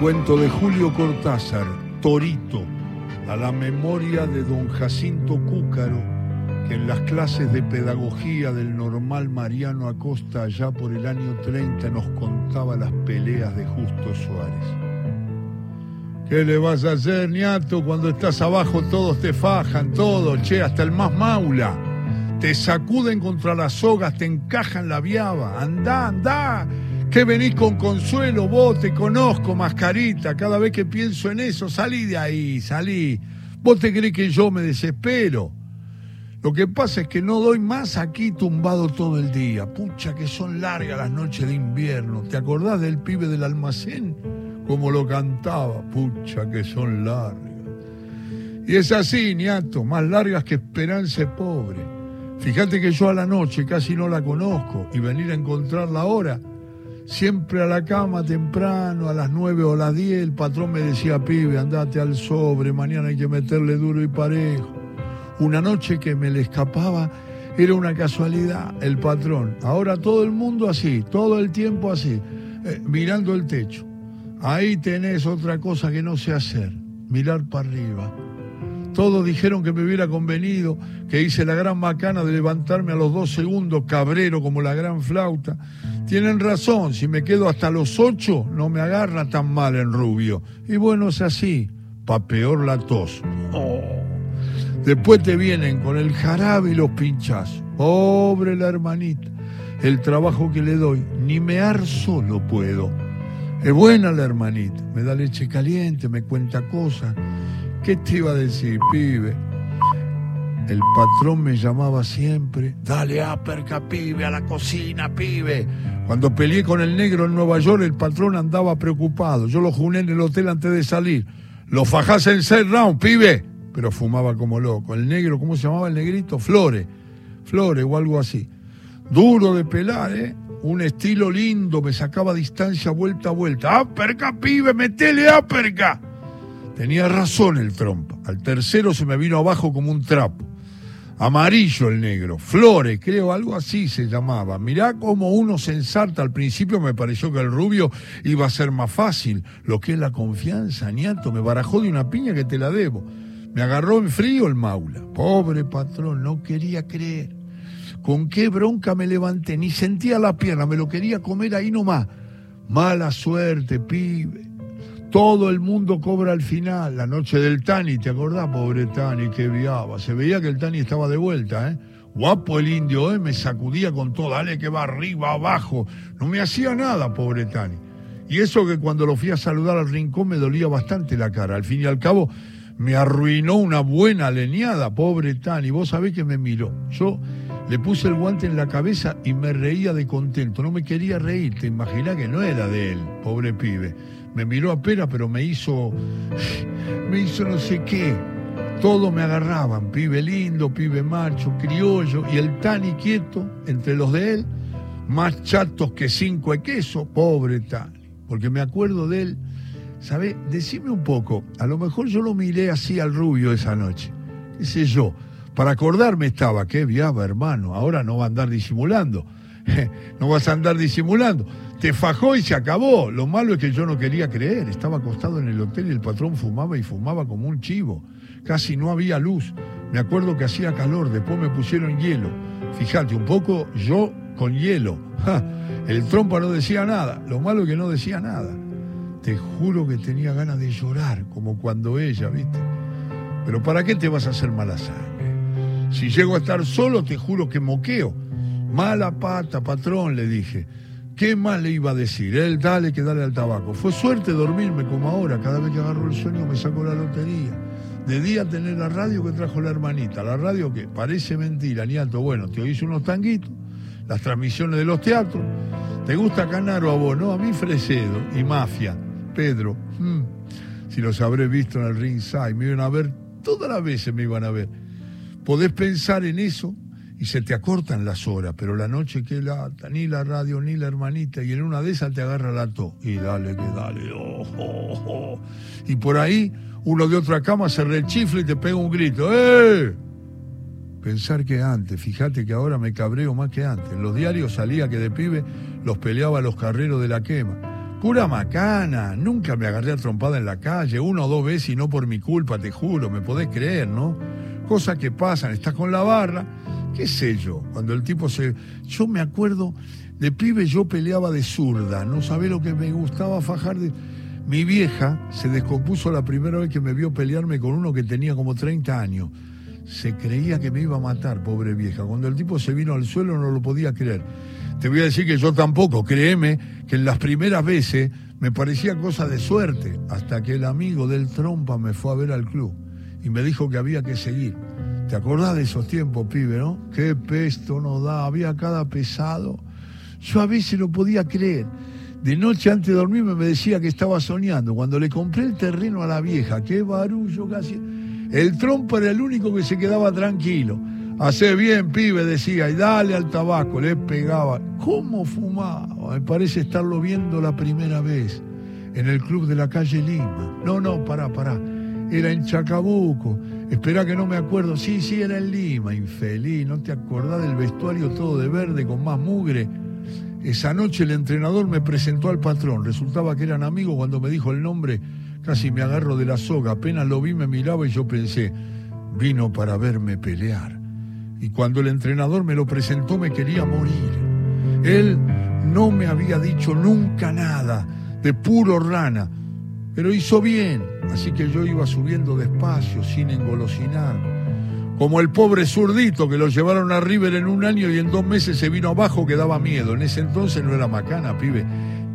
Cuento de Julio Cortázar, Torito, a la memoria de don Jacinto Cúcaro, que en las clases de pedagogía del normal Mariano Acosta allá por el año 30 nos contaba las peleas de Justo Suárez. ¿Qué le vas a hacer, niato? Cuando estás abajo todos te fajan, todos, che, hasta el más maula. Te sacuden contra las sogas, te encajan la viaba. Andá, andá, que venís con consuelo, vos te conozco, mascarita. Cada vez que pienso en eso, salí de ahí, salí. Vos te crees que yo me desespero. Lo que pasa es que no doy más aquí tumbado todo el día. Pucha, que son largas las noches de invierno. ¿Te acordás del pibe del almacén? Como lo cantaba. Pucha, que son largas. Y es así, niato, más largas que esperanza pobre. Fíjate que yo a la noche casi no la conozco y venir a encontrarla ahora Siempre a la cama temprano, a las nueve o las diez, el patrón me decía, pibe, andate al sobre, mañana hay que meterle duro y parejo. Una noche que me le escapaba era una casualidad, el patrón. Ahora todo el mundo así, todo el tiempo así, eh, mirando el techo. Ahí tenés otra cosa que no sé hacer, mirar para arriba. Todos dijeron que me hubiera convenido, que hice la gran macana de levantarme a los dos segundos, cabrero como la gran flauta. Tienen razón, si me quedo hasta los ocho, no me agarra tan mal en rubio. Y bueno, es así, pa' peor la tos. Oh. Después te vienen con el jarabe y los pinchazos. Pobre la hermanita, el trabajo que le doy, ni mear solo puedo. Es buena la hermanita, me da leche caliente, me cuenta cosas. ¿Qué te iba a decir, pibe? El patrón me llamaba siempre, dale aperca, pibe, a la cocina, pibe. Cuando peleé con el negro en Nueva York, el patrón andaba preocupado. Yo lo juné en el hotel antes de salir. Lo fajás en seis round, pibe. Pero fumaba como loco. El negro, ¿cómo se llamaba el negrito? Flores. Flores o algo así. Duro de pelar, ¿eh? Un estilo lindo, me sacaba distancia vuelta a vuelta. ¡Aperca, pibe! ¡Metele aperca! Tenía razón el trompa. Al tercero se me vino abajo como un trapo. Amarillo el negro, Flores, creo, algo así se llamaba. Mirá cómo uno se ensarta. Al principio me pareció que el rubio iba a ser más fácil. Lo que es la confianza, niato, me barajó de una piña que te la debo. Me agarró en frío el maula. Pobre patrón, no quería creer. Con qué bronca me levanté, ni sentía la pierna, me lo quería comer ahí nomás. Mala suerte, pibe. Todo el mundo cobra al final, la noche del Tani, ¿te acordás, pobre Tani, que viaba? Se veía que el Tani estaba de vuelta, ¿eh? Guapo el indio, ¿eh? Me sacudía con todo, dale que va arriba, abajo. No me hacía nada, pobre Tani. Y eso que cuando lo fui a saludar al rincón me dolía bastante la cara. Al fin y al cabo, me arruinó una buena leñada, pobre Tani. Vos sabés que me miró. Yo le puse el guante en la cabeza y me reía de contento. No me quería reír, te imaginás que no era de él, pobre pibe me miró a pera, pero me hizo, me hizo no sé qué. Todo me agarraban, pibe lindo, pibe macho, criollo, y el tan inquieto entre los de él, más chatos que cinco de queso, pobre Tani. Porque me acuerdo de él, ¿sabes? Decime un poco, a lo mejor yo lo miré así al rubio esa noche, qué sé yo, para acordarme estaba, qué viaba hermano, ahora no va a andar disimulando, no vas a andar disimulando te fajó y se acabó. Lo malo es que yo no quería creer. Estaba acostado en el hotel y el patrón fumaba y fumaba como un chivo. Casi no había luz. Me acuerdo que hacía calor, después me pusieron hielo. Fíjate, un poco yo con hielo. el trompa no decía nada. Lo malo es que no decía nada. Te juro que tenía ganas de llorar, como cuando ella, ¿viste? Pero ¿para qué te vas a hacer mala sangre? Si llego a estar solo, te juro que moqueo. Mala pata, patrón, le dije. ¿Qué más le iba a decir? Él dale que dale al tabaco. Fue suerte dormirme como ahora. Cada vez que agarro el sueño me saco la lotería. De día tener la radio que trajo la hermanita. La radio que parece mentira, niato. Bueno, te oís unos tanguitos, las transmisiones de los teatros. ¿Te gusta Canaro a vos? No, a mí Fresedo y Mafia. Pedro. Hmm, si los habré visto en el ringside, me iban a ver, todas las veces me iban a ver. ¿Podés pensar en eso? Y se te acortan las horas, pero la noche que lata, ni la radio, ni la hermanita, y en una de esas te agarra la to, y dale, que dale, oh, oh, oh. y por ahí uno de otra cama se rechifla y te pega un grito, ¡eh! Pensar que antes, fíjate que ahora me cabreo más que antes. En los diarios salía que de pibe los peleaba los carreros de la quema. Pura macana, nunca me agarré a trompada en la calle, una o dos veces y no por mi culpa, te juro, me podés creer, ¿no? Cosas que pasan, estás con la barra, qué sé yo, cuando el tipo se... Yo me acuerdo, de pibe yo peleaba de zurda, no sabés lo que me gustaba fajar de... Mi vieja se descompuso la primera vez que me vio pelearme con uno que tenía como 30 años. Se creía que me iba a matar, pobre vieja. Cuando el tipo se vino al suelo no lo podía creer. Te voy a decir que yo tampoco, créeme, que en las primeras veces me parecía cosa de suerte, hasta que el amigo del trompa me fue a ver al club y me dijo que había que seguir. ¿Te acordás de esos tiempos, pibe, no? Qué pesto nos da, había cada pesado. Yo a veces no podía creer de noche antes de dormirme me decía que estaba soñando. Cuando le compré el terreno a la vieja, qué barullo casi. El trompa era el único que se quedaba tranquilo. Hace bien, pibe, decía, y dale al tabaco, le pegaba. ¿Cómo fumaba? Me parece estarlo viendo la primera vez en el club de la calle Lima. No, no, pará, pará. Era en Chacabuco. Espera que no me acuerdo. Sí, sí, era en Lima, infeliz. ¿No te acordás del vestuario todo de verde con más mugre? Esa noche el entrenador me presentó al patrón. Resultaba que eran amigos cuando me dijo el nombre. Casi me agarro de la soga. Apenas lo vi, me miraba y yo pensé, vino para verme pelear. Y cuando el entrenador me lo presentó, me quería morir. Él no me había dicho nunca nada, de puro rana, pero hizo bien. Así que yo iba subiendo despacio, sin engolosinar como el pobre zurdito que lo llevaron a River en un año y en dos meses se vino abajo que daba miedo. En ese entonces no era macana, pibe.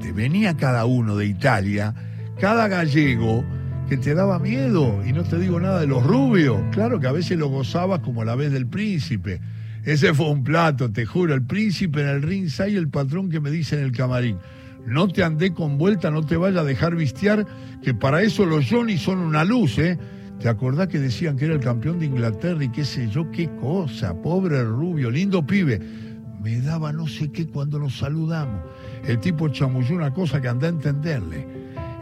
Te venía cada uno de Italia, cada gallego que te daba miedo. Y no te digo nada de los rubios. Claro que a veces lo gozabas como la vez del príncipe. Ese fue un plato, te juro. El príncipe en el ring y el patrón que me dice en el camarín. No te andé con vuelta, no te vaya a dejar vistiar, que para eso los Johnny son una luz, ¿eh? ¿Te acordás que decían que era el campeón de Inglaterra y qué sé yo, qué cosa? Pobre rubio, lindo pibe. Me daba no sé qué cuando nos saludamos. El tipo chamulló una cosa que anda a entenderle.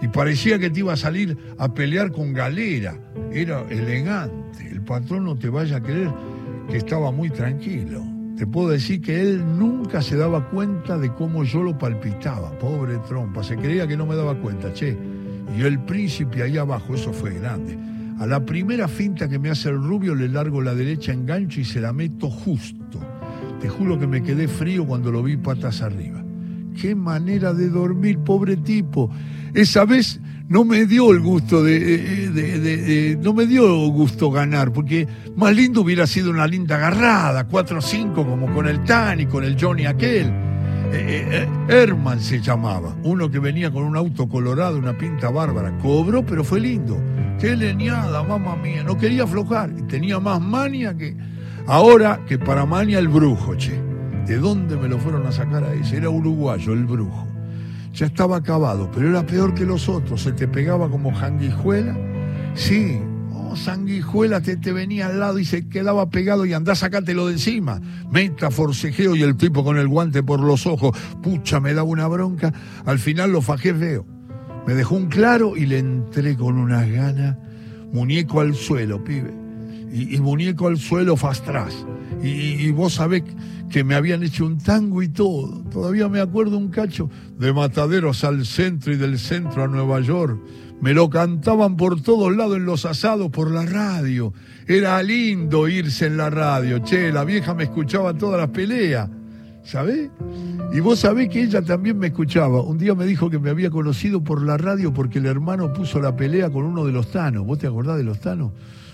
Y parecía que te iba a salir a pelear con galera. Era elegante. El patrón no te vaya a creer que estaba muy tranquilo. Te puedo decir que él nunca se daba cuenta de cómo yo lo palpitaba. Pobre trompa. Se creía que no me daba cuenta, che. Y el príncipe ahí abajo, eso fue grande. A la primera finta que me hace el rubio le largo la derecha engancho y se la meto justo. Te juro que me quedé frío cuando lo vi patas arriba. Qué manera de dormir, pobre tipo. Esa vez no me dio el gusto de, de, no me dio gusto ganar, porque más lindo hubiera sido una linda agarrada, 4-5 como con el Tani, con el Johnny aquel. Eh, eh, eh, Herman se llamaba, uno que venía con un auto colorado, una pinta bárbara. Cobró, pero fue lindo. Qué leñada, mamá mía. No quería aflojar. Tenía más mania que. Ahora que para mania el brujo, che. ¿De dónde me lo fueron a sacar a ese? Era uruguayo, el brujo. Ya estaba acabado, pero era peor que los otros. Se te pegaba como janguijuela. Sí, oh, sanguijuela te, te venía al lado y se quedaba pegado y andá sacátelo de encima. Meta, forcejeo y el tipo con el guante por los ojos. Pucha, me daba una bronca. Al final lo fajé feo. Me dejó un claro y le entré con unas ganas, muñeco al suelo, pibe. Y, muñeco al suelo fastras. Y, y, vos sabés que me habían hecho un tango y todo. Todavía me acuerdo un cacho de Mataderos al centro y del centro a Nueva York. Me lo cantaban por todos lados en los asados por la radio. Era lindo irse en la radio. Che, la vieja me escuchaba todas las peleas. ¿Sabés? Y vos sabés que ella también me escuchaba. Un día me dijo que me había conocido por la radio porque el hermano puso la pelea con uno de los tanos. ¿Vos te acordás de los tanos?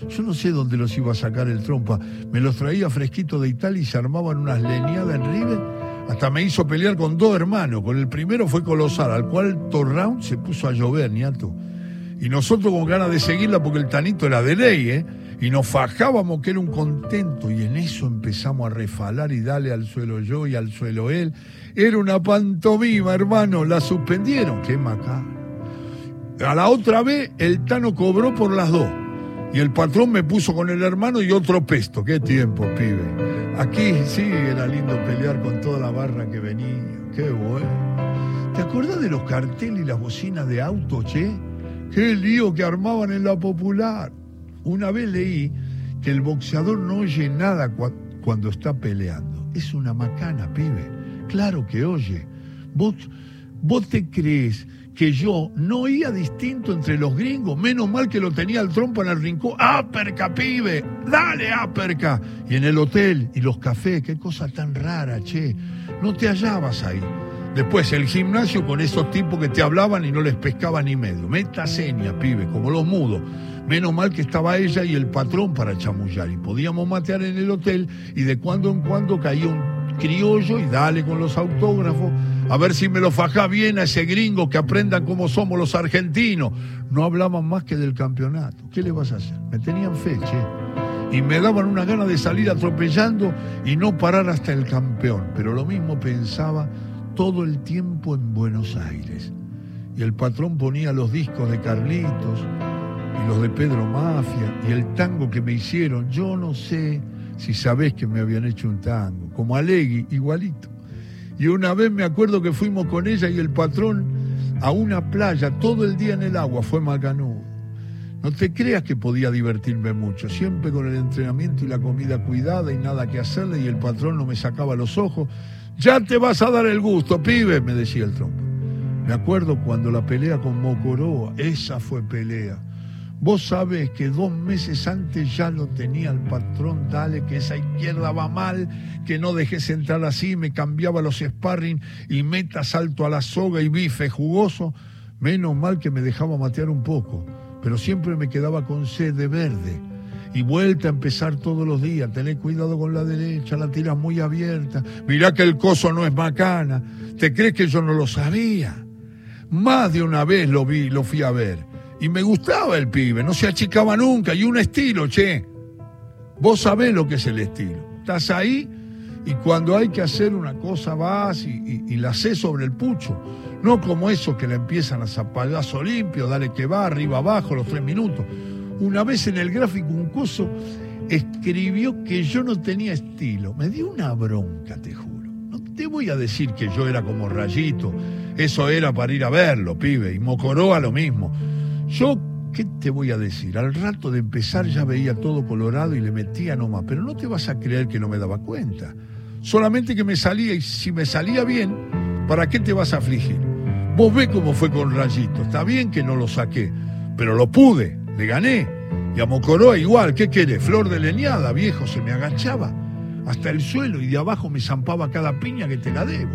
Yo no sé dónde los iba a sacar el trompa. Me los traía fresquito de Italia y se armaban unas leñadas en River. Hasta me hizo pelear con dos hermanos. Con el primero fue colosal, al cual round se puso a llover, niato. Y nosotros con ganas de seguirla porque el tanito era de ley, ¿eh? y nos fajábamos que era un contento y en eso empezamos a refalar y darle al suelo yo y al suelo él. Era una pantomima, hermano, la suspendieron, qué macabro. A la otra vez el Tano cobró por las dos y el patrón me puso con el hermano y otro pesto, qué tiempo, pibe. Aquí sí era lindo pelear con toda la barra que venía, qué bueno. ¿Te acuerdas de los carteles y las bocinas de auto, che? Qué lío que armaban en la popular. Una vez leí que el boxeador no oye nada cuando está peleando. Es una macana, pibe. Claro que oye. Vos ¿Vos te crees que yo no oía distinto entre los gringos? Menos mal que lo tenía el trompo en el rincón. ¡Aperca, pibe! ¡Dale, aperca! Y en el hotel y los cafés, qué cosa tan rara, che. No te hallabas ahí. Después el gimnasio con esos tipos que te hablaban y no les pescaba ni medio. Meta seña, pibe, como los mudos. Menos mal que estaba ella y el patrón para chamullar. Y podíamos matear en el hotel y de cuando en cuando caía un criollo y dale con los autógrafos. A ver si me lo fajá bien a ese gringo que aprendan cómo somos los argentinos. No hablaban más que del campeonato. ¿Qué le vas a hacer? Me tenían fe, che. Y me daban una gana de salir atropellando y no parar hasta el campeón. Pero lo mismo pensaba todo el tiempo en Buenos Aires. Y el patrón ponía los discos de Carlitos y los de Pedro Mafia y el tango que me hicieron. Yo no sé si sabés que me habían hecho un tango, como Alegui, igualito. Y una vez me acuerdo que fuimos con ella y el patrón a una playa todo el día en el agua, fue Macanudo. No te creas que podía divertirme mucho, siempre con el entrenamiento y la comida cuidada y nada que hacerle y el patrón no me sacaba los ojos ya te vas a dar el gusto, pibe, me decía el trompo. Me acuerdo cuando la pelea con Mocoroa, esa fue pelea. Vos sabés que dos meses antes ya lo tenía el patrón, dale, que esa izquierda va mal, que no dejes entrar así, me cambiaba los sparring y meta salto a la soga y bife jugoso. Menos mal que me dejaba matear un poco, pero siempre me quedaba con sed de verde y vuelta a empezar todos los días. Tené cuidado con la derecha, la tiras muy abierta. Mirá que el coso no es macana. ¿Te crees que yo no lo sabía? Más de una vez lo vi, lo fui a ver. Y me gustaba el pibe, no se achicaba nunca. Y un estilo, che. Vos sabés lo que es el estilo. Estás ahí y cuando hay que hacer una cosa vas y, la haces sobre el pucho. No como esos que le empiezan a zapadazo limpio, dale que va, arriba, abajo, los tres minutos. Una vez en el gráfico un coso escribió que yo no tenía estilo. Me dio una bronca, te juro. No te voy a decir que yo era como Rayito. Eso era para ir a verlo, pibe. Y Mocoroa lo mismo. Yo, ¿qué te voy a decir? Al rato de empezar ya veía todo colorado y le metía nomás. Pero no te vas a creer que no me daba cuenta. Solamente que me salía y si me salía bien, ¿para qué te vas a afligir? Vos ve cómo fue con Rayito. Está bien que no lo saqué, pero lo pude le gané. Y a Mocoroa igual, ¿qué quiere? Flor de leñada, viejo, se me agachaba hasta el suelo y de abajo me zampaba cada piña que te la debo.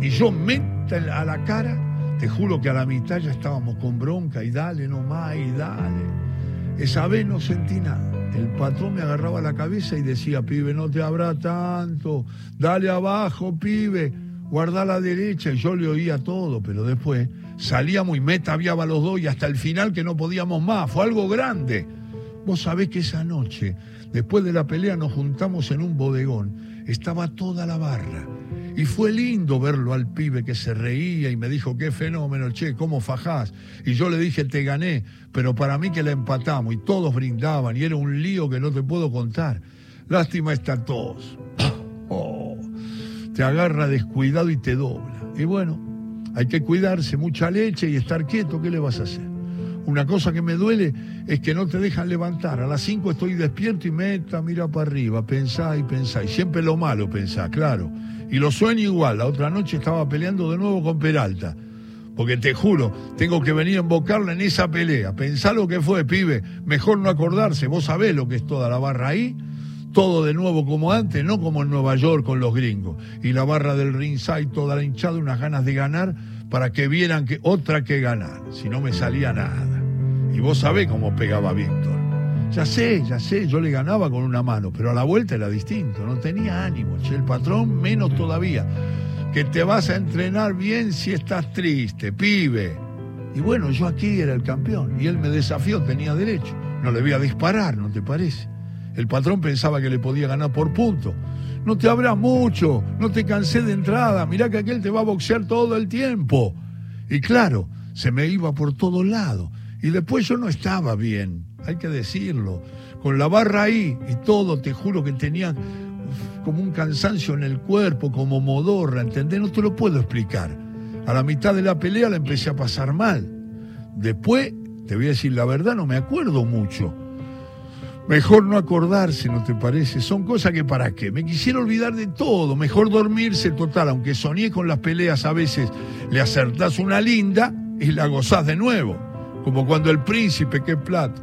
Y yo meta a la cara, te juro que a la mitad ya estábamos con bronca y dale nomás y dale. Esa vez no sentí nada. El patrón me agarraba la cabeza y decía, pibe, no te habrá tanto, dale abajo, pibe, guarda la derecha. Y yo le oía todo, pero después salíamos y meta aviaba los dos y hasta el final que no podíamos más. Fue algo grande. Vos sabés que esa noche, después de la pelea, nos juntamos en un bodegón. Estaba toda la barra. Y fue lindo verlo al pibe que se reía y me dijo, qué fenómeno, che, ¿cómo fajás? Y yo le dije, te gané, pero para mí que la empatamos y todos brindaban y era un lío que no te puedo contar. Lástima esta tos. Oh, te agarra descuidado y te dobla. Y bueno, hay que cuidarse, mucha leche y estar quieto, ¿qué le vas a hacer? Una cosa que me duele es que no te dejan levantar. A las 5 estoy despierto y meta, mira para arriba, pensá y pensá. Y siempre lo malo pensá, claro. Y lo sueño igual. La otra noche estaba peleando de nuevo con Peralta. Porque te juro, tengo que venir a invocarla en esa pelea. Pensá lo que fue, pibe. Mejor no acordarse. Vos sabés lo que es toda la barra ahí todo de nuevo como antes, no como en Nueva York con los gringos. Y la barra del ringside, toda la hinchada, unas ganas de ganar para que vieran que otra que ganar, si no me salía nada. Y vos sabés cómo pegaba Víctor. Ya sé, ya sé, yo le ganaba con una mano, pero a la vuelta era distinto, no tenía ánimo. el patrón menos todavía. Que te vas a entrenar bien si estás triste, pibe. Y bueno, yo aquí era el campeón y él me desafió, tenía derecho. No le voy a disparar, ¿no te parece? El patrón pensaba que le podía ganar por punto. No te habrá mucho, no te cansé de entrada, mirá que aquel te va a boxear todo el tiempo. Y claro, se me iba por todos lados. Y después yo no estaba bien, hay que decirlo. Con la barra ahí y todo, te juro que tenía como un cansancio en el cuerpo, como modorra, ¿entendés? No te lo puedo explicar. A la mitad de la pelea la empecé a pasar mal. Después, te voy a decir la verdad, no me acuerdo mucho Mejor no acordarse, ¿no te parece? Son cosas que para qué. Me quisiera olvidar de todo. Mejor dormirse total, aunque soñé con las peleas a veces, le acertás una linda y la gozás de nuevo. Como cuando el príncipe, qué plato.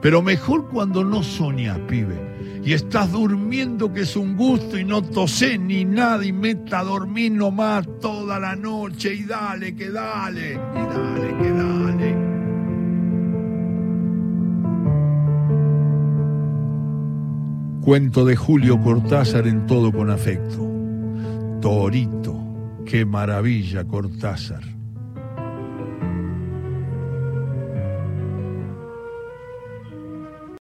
Pero mejor cuando no soñás, pibe. Y estás durmiendo que es un gusto y no tosé ni nada y meta a dormir nomás toda la noche y dale, que dale, y dale, que dale. Cuento de Julio Cortázar en todo con afecto. Torito, qué maravilla Cortázar.